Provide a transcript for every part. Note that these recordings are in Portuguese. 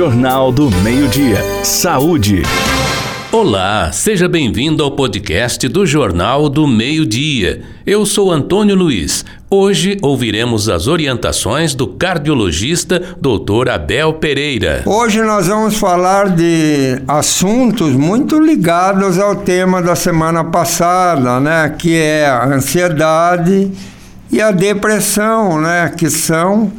Jornal do Meio-Dia. Saúde. Olá, seja bem-vindo ao podcast do Jornal do Meio-Dia. Eu sou Antônio Luiz. Hoje ouviremos as orientações do cardiologista Dr. Abel Pereira. Hoje nós vamos falar de assuntos muito ligados ao tema da semana passada, né, que é a ansiedade e a depressão, né, que são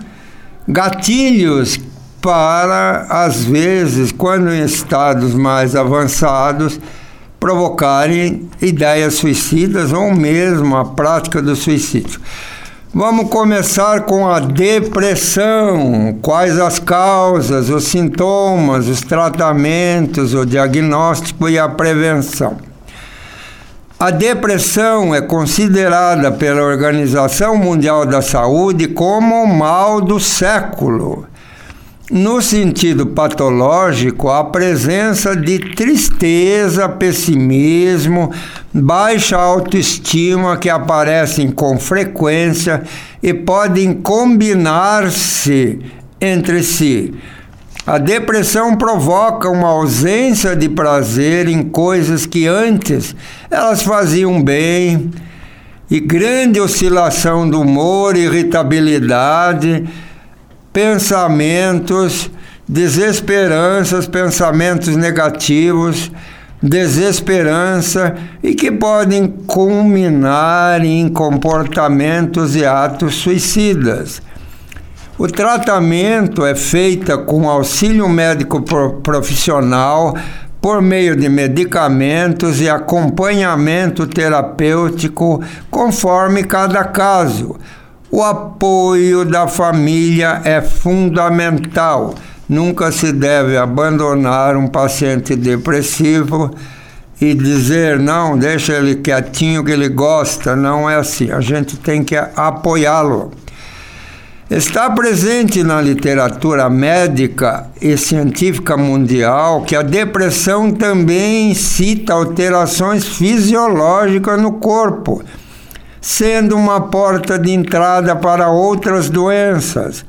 gatilhos para, às vezes, quando em estados mais avançados, provocarem ideias suicidas ou mesmo a prática do suicídio. Vamos começar com a depressão. Quais as causas, os sintomas, os tratamentos, o diagnóstico e a prevenção. A depressão é considerada pela Organização Mundial da Saúde como o mal do século no sentido patológico, a presença de tristeza, pessimismo, baixa autoestima que aparecem com frequência e podem combinar-se entre si. A depressão provoca uma ausência de prazer em coisas que antes elas faziam bem, e grande oscilação do humor, irritabilidade, pensamentos, desesperanças, pensamentos negativos, desesperança e que podem culminar em comportamentos e atos suicidas. O tratamento é feito com auxílio médico profissional por meio de medicamentos e acompanhamento terapêutico conforme cada caso o apoio da família é fundamental. Nunca se deve abandonar um paciente depressivo e dizer não, deixa ele quietinho que ele gosta. Não é assim. A gente tem que apoiá-lo. Está presente na literatura médica e científica mundial que a depressão também cita alterações fisiológicas no corpo sendo uma porta de entrada para outras doenças.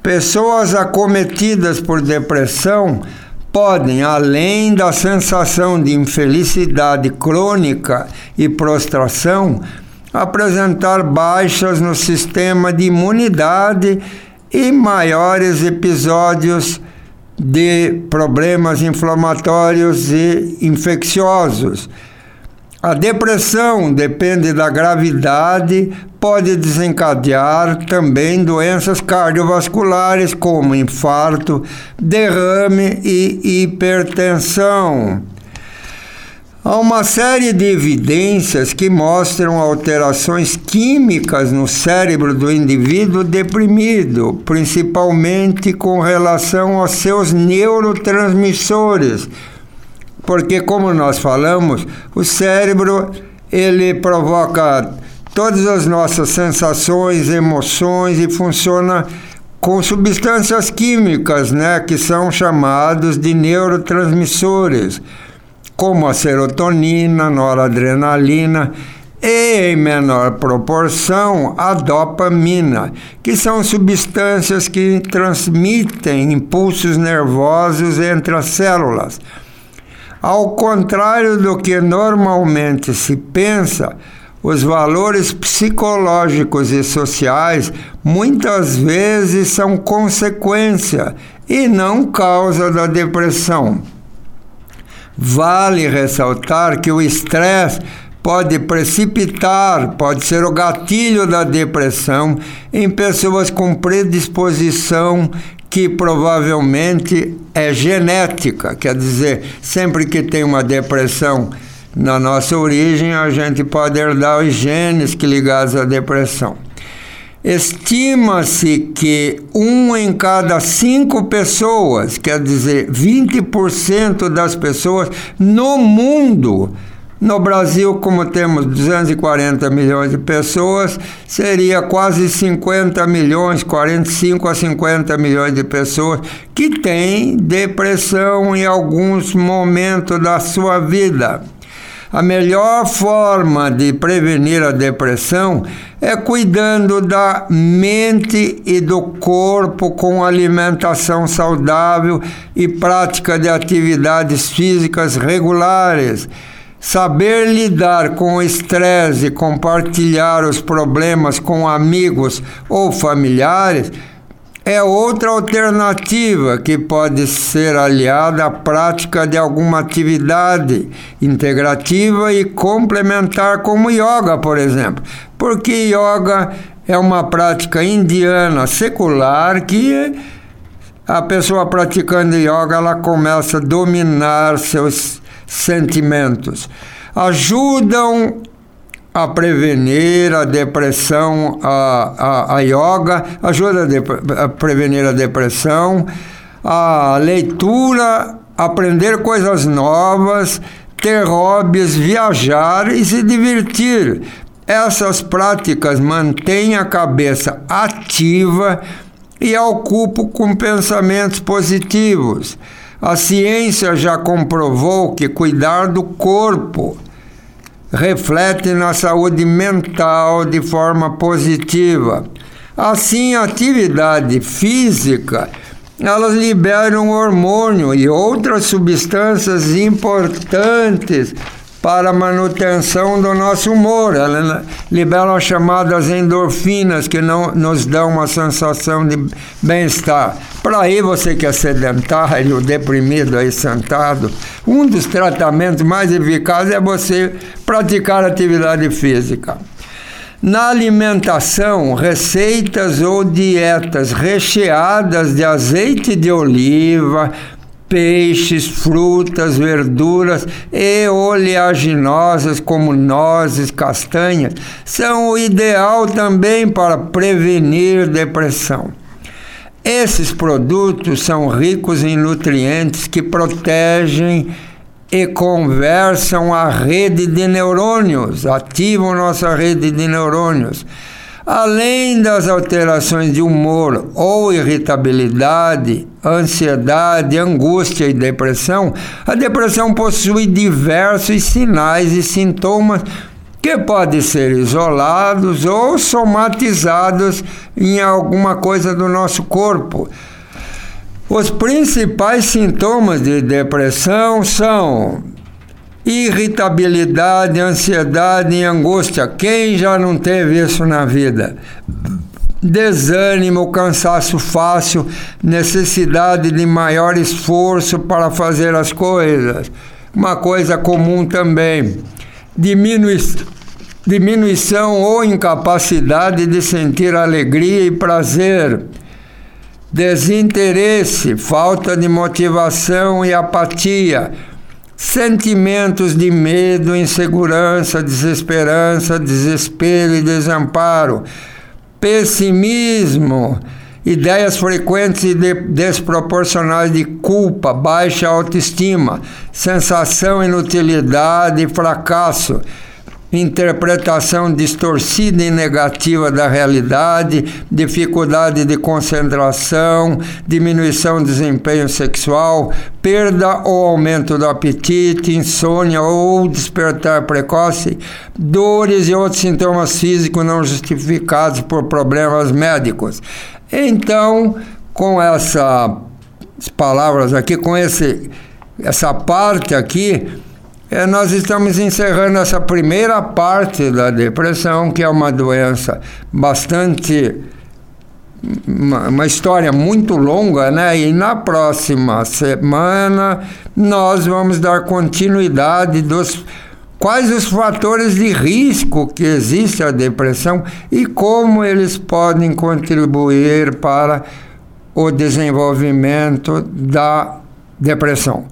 Pessoas acometidas por depressão podem, além da sensação de infelicidade crônica e prostração, apresentar baixas no sistema de imunidade e maiores episódios de problemas inflamatórios e infecciosos a depressão depende da gravidade, pode desencadear também doenças cardiovasculares como infarto, derrame e hipertensão. Há uma série de evidências que mostram alterações químicas no cérebro do indivíduo deprimido, principalmente com relação aos seus neurotransmissores porque como nós falamos, o cérebro ele provoca todas as nossas sensações, emoções e funciona com substâncias químicas, né, que são chamados de neurotransmissores, como a serotonina, noradrenalina e, em menor proporção, a dopamina, que são substâncias que transmitem impulsos nervosos entre as células. Ao contrário do que normalmente se pensa, os valores psicológicos e sociais muitas vezes são consequência e não causa da depressão. Vale ressaltar que o estresse pode precipitar, pode ser o gatilho da depressão em pessoas com predisposição que provavelmente é genética, quer dizer, sempre que tem uma depressão na nossa origem, a gente pode herdar os genes que ligados à depressão. Estima-se que um em cada cinco pessoas, quer dizer, 20% das pessoas no mundo, no Brasil, como temos 240 milhões de pessoas, seria quase 50 milhões, 45 a 50 milhões de pessoas que têm depressão em alguns momentos da sua vida. A melhor forma de prevenir a depressão é cuidando da mente e do corpo com alimentação saudável e prática de atividades físicas regulares. Saber lidar com o estresse compartilhar os problemas com amigos ou familiares é outra alternativa que pode ser aliada à prática de alguma atividade integrativa e complementar, como yoga, por exemplo. Porque yoga é uma prática indiana secular que a pessoa praticando yoga ela começa a dominar seus sentimentos. Ajudam a prevenir a depressão, a, a, a yoga ajuda a, a prevenir a depressão, a leitura, aprender coisas novas, ter hobbies, viajar e se divertir. Essas práticas mantêm a cabeça ativa e a ocupam com pensamentos positivos. A ciência já comprovou que cuidar do corpo reflete na saúde mental de forma positiva. Assim, a atividade física elas liberam hormônio e outras substâncias importantes para a manutenção do nosso humor. Ela libera as chamadas endorfinas que não nos dão uma sensação de bem-estar. Para aí você que é sedentário, deprimido aí sentado, um dos tratamentos mais eficazes é você praticar atividade física. Na alimentação, receitas ou dietas recheadas de azeite de oliva, peixes, frutas, verduras e oleaginosas como nozes, castanhas são o ideal também para prevenir depressão. Esses produtos são ricos em nutrientes que protegem e conversam a rede de neurônios, ativam nossa rede de neurônios. Além das alterações de humor ou irritabilidade, ansiedade, angústia e depressão, a depressão possui diversos sinais e sintomas que podem ser isolados ou somatizados em alguma coisa do nosso corpo. Os principais sintomas de depressão são irritabilidade, ansiedade e angústia. Quem já não teve isso na vida? Desânimo, cansaço fácil, necessidade de maior esforço para fazer as coisas. Uma coisa comum também. Diminuição diminuição ou incapacidade de sentir alegria e prazer, desinteresse, falta de motivação e apatia, sentimentos de medo, insegurança, desesperança, desespero e desamparo, pessimismo, ideias frequentes e de desproporcionais de culpa, baixa autoestima, sensação de inutilidade e fracasso interpretação distorcida e negativa da realidade, dificuldade de concentração, diminuição do desempenho sexual, perda ou aumento do apetite, insônia ou despertar precoce, dores e outros sintomas físicos não justificados por problemas médicos. Então, com essas palavras aqui, com esse, essa parte aqui, é, nós estamos encerrando essa primeira parte da depressão, que é uma doença bastante. Uma, uma, história muito longa, né? E na próxima semana nós vamos dar continuidade dos quais os fatores de risco que existe a depressão e como eles podem contribuir para o desenvolvimento da depressão.